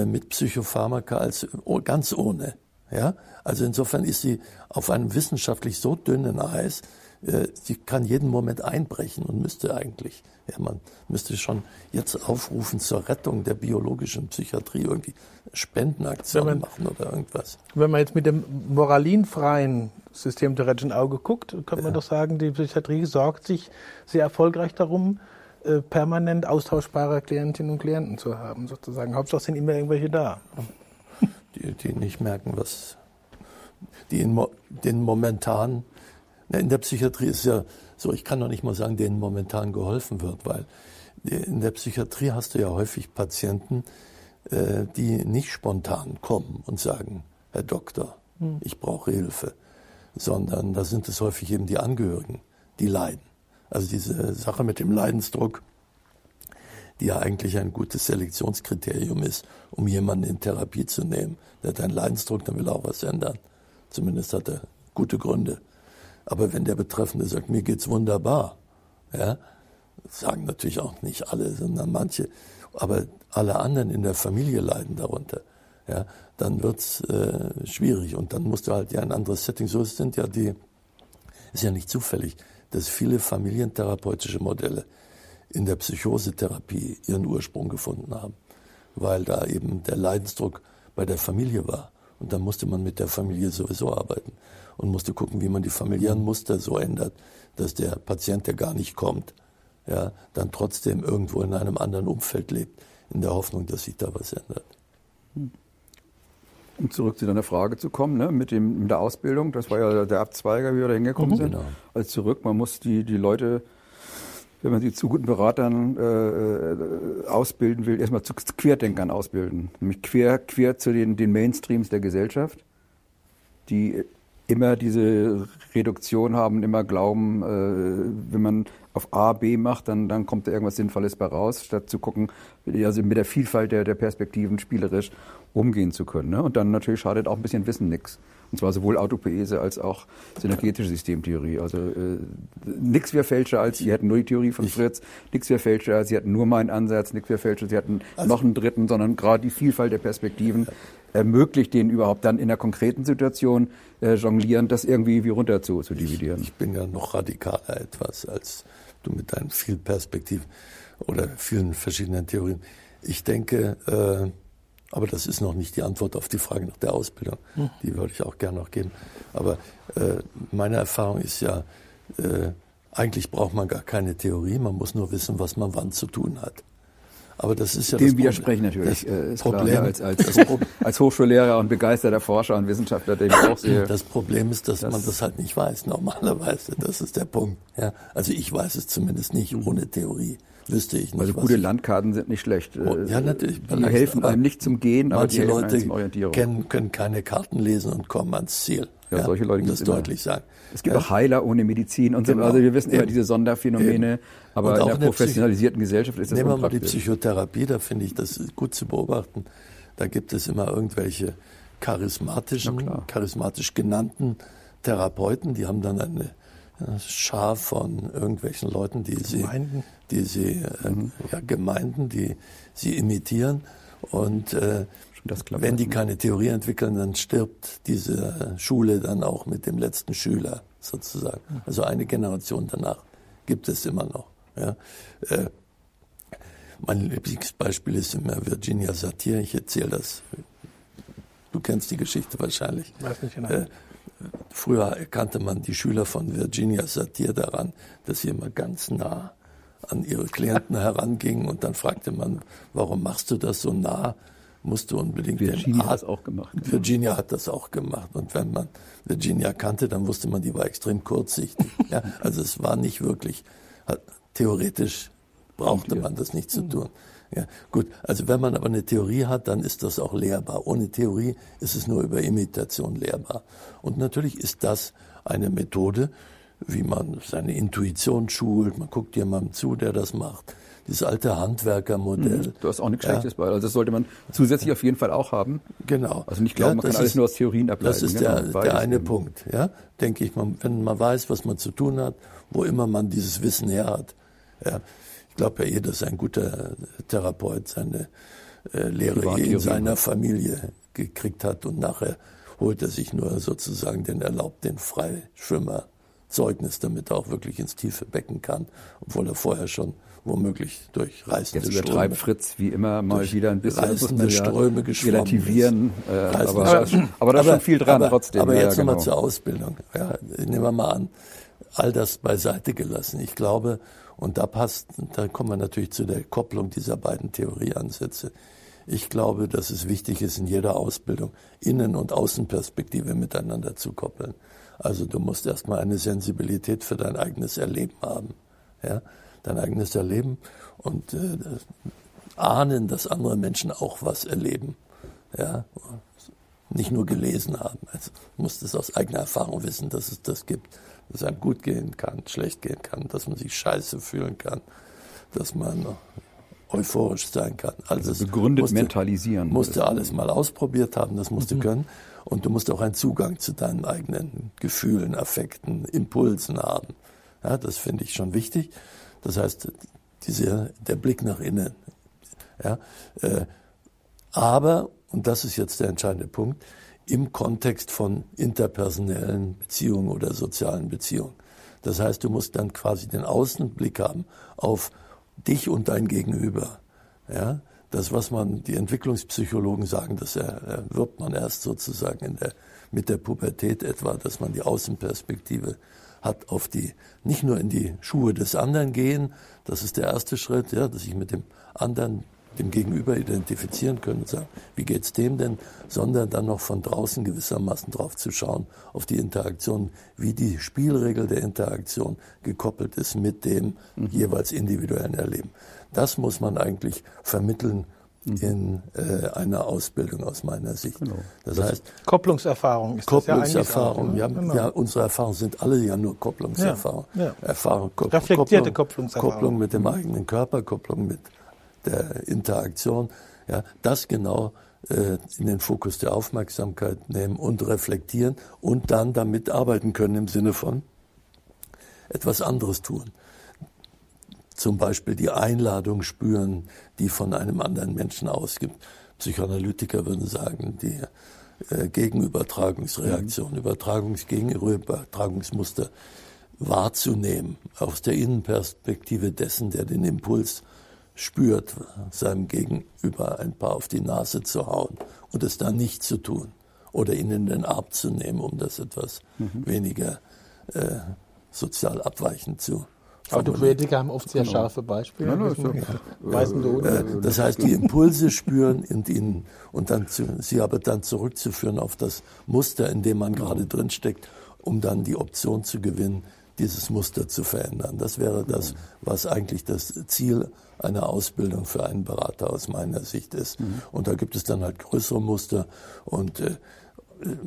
Speaker 2: mit Psychopharmaka als oh, ganz ohne. Ja, also insofern ist sie auf einem wissenschaftlich so dünnen Eis, äh, sie kann jeden Moment einbrechen und müsste eigentlich, ja, man müsste schon jetzt aufrufen zur Rettung der biologischen Psychiatrie irgendwie Spendenaktionen machen oder irgendwas.
Speaker 4: Wenn man jetzt mit dem moralinfreien System theoretischen Auge guckt, könnte ja. man doch sagen, die Psychiatrie sorgt sich sehr erfolgreich darum, äh, permanent austauschbare Klientinnen und Klienten zu haben, sozusagen. Hauptsache sind immer irgendwelche da
Speaker 2: die, die nicht merken, was die in, den momentan, in der Psychiatrie ist ja so, ich kann noch nicht mal sagen, denen momentan geholfen wird, weil in der Psychiatrie hast du ja häufig Patienten, äh, die nicht spontan kommen und sagen, Herr Doktor, hm. ich brauche Hilfe, sondern da sind es häufig eben die Angehörigen, die leiden. Also diese Sache mit dem Leidensdruck, die ja eigentlich ein gutes Selektionskriterium ist, um jemanden in Therapie zu nehmen. Der hat einen Leidensdruck, dann will er auch was ändern. Zumindest hat er gute Gründe. Aber wenn der Betreffende sagt, mir geht's wunderbar, ja, sagen natürlich auch nicht alle, sondern manche, aber alle anderen in der Familie leiden darunter, ja, dann wird's äh, schwierig und dann musst du halt ja ein anderes Setting. So sind ja die, ist ja nicht zufällig, dass viele familientherapeutische Modelle in der Psychosetherapie ihren Ursprung gefunden haben, weil da eben der Leidensdruck bei der Familie war. Und dann musste man mit der Familie sowieso arbeiten und musste gucken, wie man die familiären Muster so ändert, dass der Patient, der gar nicht kommt, ja, dann trotzdem irgendwo in einem anderen Umfeld lebt, in der Hoffnung, dass sich da was ändert.
Speaker 3: Um zurück zu deiner Frage zu kommen, ne, mit, dem, mit der Ausbildung, das war ja der Abzweiger, wie wir da hingekommen mhm. sind. Genau. Also zurück, man muss die, die Leute wenn man sie zu guten Beratern äh, äh, ausbilden will, erstmal zu Querdenkern ausbilden. Nämlich quer, quer zu den, den Mainstreams der Gesellschaft, die immer diese Reduktion haben, immer glauben, äh, wenn man auf A, B macht, dann, dann kommt da irgendwas Sinnvolles bei raus, statt zu gucken, also mit der Vielfalt der, der Perspektiven spielerisch umgehen zu können. Ne? Und dann natürlich schadet auch ein bisschen Wissen nichts. Und zwar sowohl Autopoese als auch synergetische Systemtheorie. Also äh, nichts wäre fälscher als, sie hätten nur die Theorie von Fritz, nichts wäre fälscher als, sie hätten nur meinen Ansatz, nichts wäre fälscher, sie hätten also, noch einen dritten, sondern gerade die Vielfalt der Perspektiven ermöglicht denen überhaupt dann in der konkreten Situation äh, jonglieren, das irgendwie wie runter zu, zu dividieren.
Speaker 2: Ich, ich bin ja noch radikaler etwas als du mit deinen vielen Perspektiven oder vielen verschiedenen Theorien. Ich denke, äh, Aber das ist noch nicht die Antwort auf die Frage nach der Ausbildung. Mhm. Die würde ich auch gerne noch geben. Aber äh, meine Erfahrung ist ja, äh, eigentlich braucht man gar keine Theorie, man muss nur wissen, was man wann zu tun hat. Aber das ist ja
Speaker 3: Dem das widersprechen natürlich. Das äh, Problem, klar, als, als, als, Hochschullehrer und begeisterter Forscher und Wissenschaftler, den ich auch sehe.
Speaker 2: Das Problem ist, dass das man das halt nicht weiß, normalerweise. Das ist der Punkt. Ja, also ich weiß es zumindest nicht ohne Theorie. Wüsste ich nicht.
Speaker 3: Also gute Landkarten sind nicht schlecht.
Speaker 2: Oh, ja, natürlich.
Speaker 3: Die helfen einem nicht zum Gehen,
Speaker 2: aber die helfen Leute zum Orientierung. Kennen, können keine Karten lesen und kommen ans Ziel.
Speaker 3: Ja, ja solche Leute
Speaker 2: das deutlich sagen.
Speaker 3: Es gibt ja. auch Heiler ohne Medizin und so. Genau. Also wir wissen immer diese Sonderphänomene, Eben. aber in der professionalisierten Gesellschaft ist das
Speaker 2: Nehmen wir mal die Psychotherapie, da finde ich das gut zu beobachten. Da gibt es immer irgendwelche charismatischen, charismatisch genannten Therapeuten, die haben dann eine Schar von irgendwelchen Leuten, die sie, Gemeinden. die sie, äh, mhm. ja, Gemeinden, die sie imitieren. Und äh, wenn die keine Theorie entwickeln, dann stirbt diese Schule dann auch mit dem letzten Schüler sozusagen. Mhm. Also eine Generation danach gibt es immer noch. Ja. Äh, mein Lieblingsbeispiel ist immer Virginia Satir. Ich erzähle das. Du kennst die Geschichte wahrscheinlich.
Speaker 4: Weiß nicht genau.
Speaker 2: Früher erkannte man die Schüler von Virginia Satir daran, dass sie immer ganz nah an ihre Klienten herangingen und dann fragte man, warum machst du das so nah? Musst du unbedingt
Speaker 3: Virginia hat das auch gemacht.
Speaker 2: Virginia hat das auch gemacht. Und wenn man Virginia kannte, dann wusste man, die war extrem kurzsichtig. ja, also es war nicht wirklich, theoretisch brauchte man das nicht zu tun. Ja, gut, also wenn man aber eine Theorie hat, dann ist das auch lehrbar. Ohne Theorie ist es nur über Imitation lehrbar. Und natürlich ist das eine Methode, wie man seine Intuition schult. Man guckt jemandem zu, der das macht. Dieses alte Handwerkermodell. Mhm,
Speaker 3: du hast auch nichts ja. Schlechtes bei. Also das sollte man zusätzlich auf jeden Fall auch haben.
Speaker 2: Genau.
Speaker 3: Also nicht glauben, ja, man kann ist, alles nur aus Theorien ableiten.
Speaker 2: Das ist der, genau, der eine eben. Punkt. Ja, denke ich, man, wenn man weiß, was man zu tun hat, wo immer man dieses Wissen her hat. Ja, glaube ja eh, dass ein guter Therapeut seine äh, Lehre eh in seiner Familie gekriegt hat und nachher holt er sich nur sozusagen den erlaubt den Freischwimmerzeugnis, damit er auch wirklich ins tiefe Becken kann, obwohl er vorher schon womöglich durch reißende
Speaker 3: Jetzt übertreibt Ströme, Fritz wie immer mal wieder ein bisschen
Speaker 2: reißende Ströme geschwommen
Speaker 3: relativieren, äh, aber, aber, aber, da ist schon viel dran
Speaker 2: aber,
Speaker 3: trotzdem.
Speaker 2: Aber jetzt ja, genau. nochmal zur Ausbildung. Ja, nehmen wir mal an, all das beiseite gelassen. Ich glaube, und da passt, da kommen wir natürlich zu der Kopplung dieser beiden Theorieansätze. Ich glaube, dass es wichtig ist, in jeder Ausbildung Innen- und Außenperspektive miteinander zu koppeln. Also du musst erstmal eine Sensibilität für dein eigenes Erleben haben. Ja? Dein eigenes Erleben und äh, ahnen, dass andere Menschen auch was erleben. Ja? Nicht nur gelesen haben. Also, du musst es aus eigener Erfahrung wissen, dass es das gibt dass es einem gut gehen kann, schlecht gehen kann, dass man sich scheiße fühlen kann, dass man euphorisch sein kann.
Speaker 3: Also, begründet musste, mentalisieren.
Speaker 2: Musste alles mal ausprobiert haben, das musste mhm. können. Und du musst auch einen Zugang zu deinen eigenen Gefühlen, Affekten, Impulsen haben. Ja, das finde ich schon wichtig. Das heißt, diese, der Blick nach innen. Ja, äh, aber, und das ist jetzt der entscheidende Punkt, im Kontext von interpersonellen Beziehungen oder sozialen Beziehungen. Das heißt, du musst dann quasi den Außenblick haben auf dich und dein Gegenüber. Ja, das, was man, die Entwicklungspsychologen sagen, das erwirbt man erst sozusagen der, mit der Pubertät etwa, dass man die Außenperspektive hat auf die, nicht nur in die Schuhe des anderen gehen, das ist der erste Schritt, ja, dass ich mit dem anderen dem Gegenüber identifizieren können und sagen, wie geht's dem denn, sondern dann noch von draußen gewissermaßen drauf zu schauen, auf die Interaktion, wie die Spielregel der Interaktion gekoppelt ist mit dem mhm. jeweils individuellen Erleben. Das muss man eigentlich vermitteln mhm. in äh, einer Ausbildung aus meiner Sicht. Genau.
Speaker 4: Das, das, heißt Kopplungserfahrung ist
Speaker 2: Kopplungserfahrung. Das ja, auch, ne? ja, genau. ja, unsere Erfahrungen sind alle ja nur Kopplungserfahrung. Ja, ja. Erfahrung,
Speaker 4: Reflektierte Kopplung,
Speaker 2: Kopplungserfahrung. Kopplung mit dem eigenen Körper, Kopplung mit der Interaktion, ja, das genau äh, in den Fokus der Aufmerksamkeit nehmen und reflektieren und dann damit arbeiten können im Sinne von etwas anderes tun. Zum Beispiel die Einladung spüren, die von einem anderen Menschen ausgibt. Psychoanalytiker würden sagen, die äh, Gegenübertragungsreaktion, mhm. Übertragungs Gegenübertragungsmuster wahrzunehmen aus der Innenperspektive dessen, der den Impuls spürt, seinem Gegenüber ein paar auf die Nase zu hauen und es dann nicht zu tun oder ihn in den Arm zu nehmen, um das etwas mhm. weniger äh, sozial abweichend zu
Speaker 4: Autopoetiker haben oft sehr genau. scharfe Beispiele. Ja, so.
Speaker 2: Weißen äh, das heißt, die Impulse spüren und, ihnen, und dann zu, sie aber dann zurückzuführen auf das Muster, in dem man gerade drinsteckt, um dann die Option zu gewinnen, dieses Muster zu verändern. Das wäre das, was eigentlich das Ziel einer Ausbildung für einen Berater aus meiner Sicht ist. Mhm. Und da gibt es dann halt größere Muster und äh,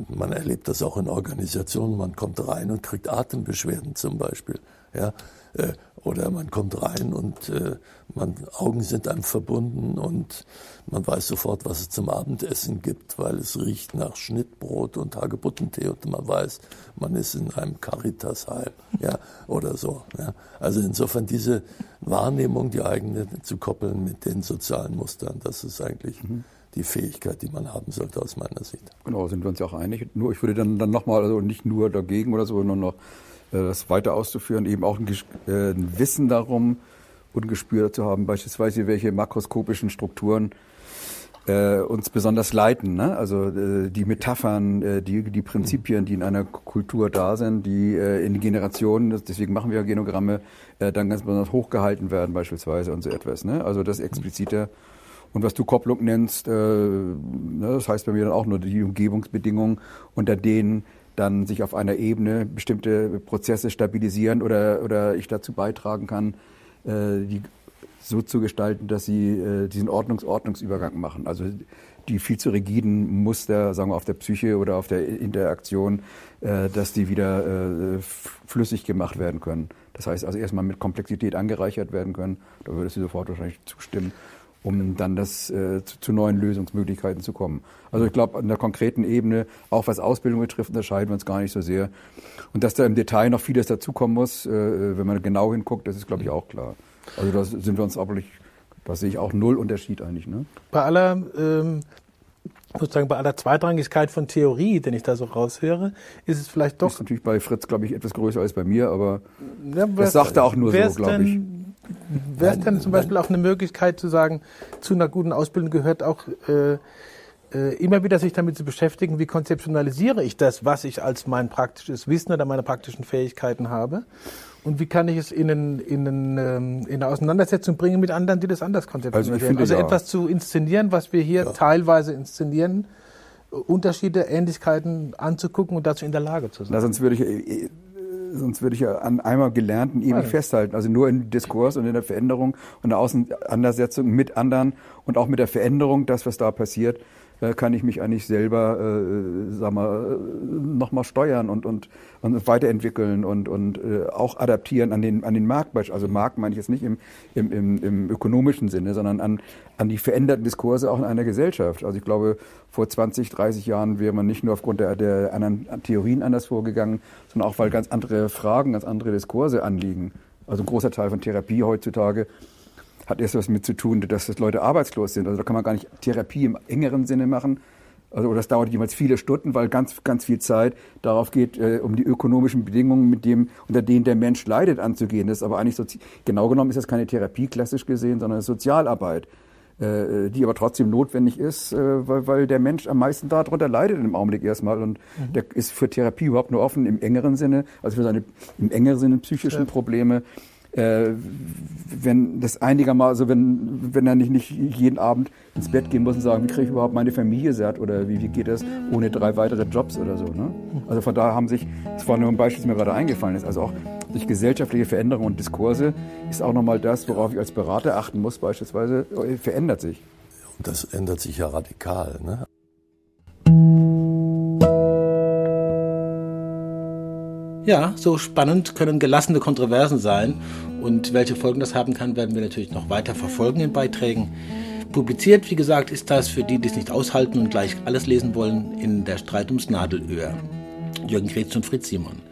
Speaker 2: man erlebt das auch in Organisationen. Man kommt rein und kriegt Atembeschwerden zum Beispiel. Ja, äh, oder man kommt rein und äh, man, Augen sind einem verbunden und man weiß sofort, was es zum Abendessen gibt, weil es riecht nach Schnittbrot und Hagebuttentee und man weiß, man ist in einem Caritasheim ja, oder so. Ja. Also insofern diese Wahrnehmung, die eigene zu koppeln mit den sozialen Mustern, das ist eigentlich mhm. die Fähigkeit, die man haben sollte aus meiner Sicht.
Speaker 3: Genau, sind wir uns ja auch einig. Nur ich würde dann, dann nochmal, also nicht nur dagegen oder so, sondern noch das weiter auszuführen, eben auch ein, äh, ein Wissen darum und Gespür zu haben, beispielsweise welche makroskopischen Strukturen äh, uns besonders leiten. Ne? Also äh, die Metaphern, äh, die, die Prinzipien, die in einer Kultur da sind, die äh, in Generationen, deswegen machen wir ja Genogramme, äh, dann ganz besonders hochgehalten werden beispielsweise und so etwas. Ne? Also das explizite. Und was du Kopplung nennst, äh, ne, das heißt bei mir dann auch nur die Umgebungsbedingungen, unter denen dann sich auf einer Ebene bestimmte Prozesse stabilisieren oder, oder ich dazu beitragen kann, äh, die so zu gestalten, dass sie äh, diesen Ordnungs Ordnungsübergang machen. Also die viel zu rigiden Muster, sagen wir, auf der Psyche oder auf der Interaktion, äh, dass die wieder äh, flüssig gemacht werden können. Das heißt also erstmal mit Komplexität angereichert werden können. Da würdest du sofort wahrscheinlich zustimmen um dann das äh, zu, zu, neuen Lösungsmöglichkeiten zu kommen. Also ich glaube, an der konkreten Ebene, auch was Ausbildung betrifft, unterscheiden wir uns gar nicht so sehr. Und dass da im Detail noch vieles dazukommen muss, äh, wenn man genau hinguckt, das ist, glaube ich, auch klar. Also da sind wir uns aber nicht, da sehe ich auch null Unterschied eigentlich. Ne?
Speaker 4: Bei aller ähm, sozusagen bei aller Zweitrangigkeit von Theorie, den ich da so raushöre, ist es vielleicht doch. Ist
Speaker 3: natürlich bei Fritz, glaube ich, etwas größer als bei mir, aber ja, das sagt er auch nur so, glaube ich.
Speaker 4: Wäre es denn zum Beispiel auch eine Möglichkeit zu sagen, zu einer guten Ausbildung gehört auch äh, äh, immer wieder sich damit zu beschäftigen, wie konzeptionalisiere ich das, was ich als mein praktisches Wissen oder meine praktischen Fähigkeiten habe und wie kann ich es in, einen, in, einen, ähm, in eine Auseinandersetzung bringen mit anderen, die das anders konzeptionieren. Also, finde, also ja. etwas zu inszenieren, was wir hier ja. teilweise inszenieren, Unterschiede, Ähnlichkeiten anzugucken und dazu in der Lage zu sein.
Speaker 3: Na, sonst würde ich äh, sonst würde ich ja an einmal Gelernten ewig ja. festhalten. Also nur im Diskurs und in der Veränderung und der Auseinandersetzung mit anderen und auch mit der Veränderung, das, was da passiert, kann ich mich eigentlich selber, äh, sag mal, nochmal steuern und, und, und weiterentwickeln und, und äh, auch adaptieren an den, an den Markt. Also Markt meine ich jetzt nicht im, im, im, im ökonomischen Sinne, sondern an, an die veränderten Diskurse auch in einer Gesellschaft. Also ich glaube, vor 20, 30 Jahren wäre man nicht nur aufgrund der, der anderen Theorien anders vorgegangen, sondern auch, weil ganz andere Fragen, ganz andere Diskurse anliegen. Also ein großer Teil von Therapie heutzutage hat erst was mit zu tun, dass das Leute arbeitslos sind. Also da kann man gar nicht Therapie im engeren Sinne machen. Also das dauert jemals viele Stunden, weil ganz, ganz viel Zeit darauf geht, äh, um die ökonomischen Bedingungen, mit dem, unter denen der Mensch leidet, anzugehen. Das ist aber eigentlich so, genau genommen ist das keine Therapie klassisch gesehen, sondern Sozialarbeit, äh, die aber trotzdem notwendig ist, äh, weil, weil der Mensch am meisten darunter leidet im Augenblick erstmal und mhm. der ist für Therapie überhaupt nur offen im engeren Sinne, also für seine im engeren Sinne psychischen ja. Probleme äh, wenn das einigermaßen, also wenn, wenn er nicht, nicht jeden Abend ins Bett gehen muss und sagen, wie kriege ich überhaupt meine Familie satt oder wie, wie geht das ohne drei weitere Jobs oder so. Ne? Also von daher haben sich, das war nur ein Beispiel, das mir gerade eingefallen ist, also auch durch gesellschaftliche Veränderungen und Diskurse ist auch nochmal das, worauf ich als Berater achten muss, beispielsweise, verändert sich.
Speaker 2: Und das ändert sich ja radikal. Ne?
Speaker 1: Ja, so spannend können gelassene Kontroversen sein. Und welche Folgen das haben kann, werden wir natürlich noch weiter verfolgen in Beiträgen. Publiziert, wie gesagt, ist das für die, die es nicht aushalten und gleich alles lesen wollen, in der Streit ums Nadelöhr. Jürgen Kretz und Fritz Simon.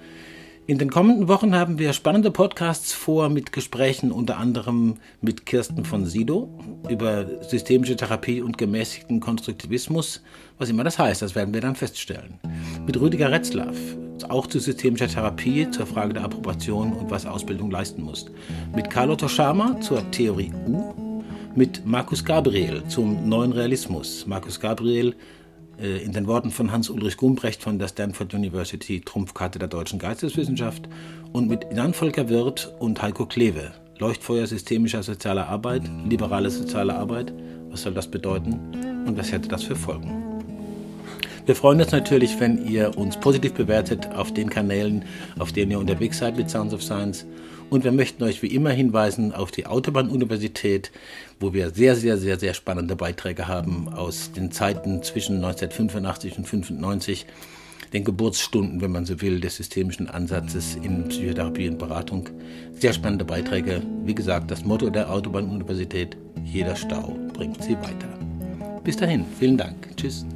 Speaker 1: In den kommenden Wochen haben wir spannende Podcasts vor mit Gesprächen unter anderem mit Kirsten von Sido über systemische Therapie und gemäßigten Konstruktivismus. Was immer das heißt, das werden wir dann feststellen. Mit Rüdiger Retzlaff, auch zu systemischer Therapie, zur Frage der Approbation und was Ausbildung leisten muss. Mit Carlo Toshama zur Theorie U mit Markus Gabriel zum neuen Realismus. Markus Gabriel äh, in den Worten von Hans-Ulrich Gumbrecht von der Stanford University, Trumpfkarte der deutschen Geisteswissenschaft, und mit Jan Volker Wirth und Heiko Kleve, Leuchtfeuer systemischer sozialer Arbeit, liberale soziale Arbeit. Was soll das bedeuten und was hätte das für Folgen? Wir freuen uns natürlich, wenn ihr uns positiv bewertet auf den Kanälen, auf denen ihr unterwegs seid mit Sounds of Science. Und wir möchten euch wie immer hinweisen auf die Autobahn-Universität, wo wir sehr, sehr, sehr, sehr spannende Beiträge haben aus den Zeiten zwischen 1985 und 1995, den Geburtsstunden, wenn man so will, des systemischen Ansatzes in Psychotherapie und Beratung. Sehr spannende Beiträge. Wie gesagt, das Motto der Autobahn-Universität, jeder Stau bringt sie weiter. Bis dahin, vielen Dank. Tschüss.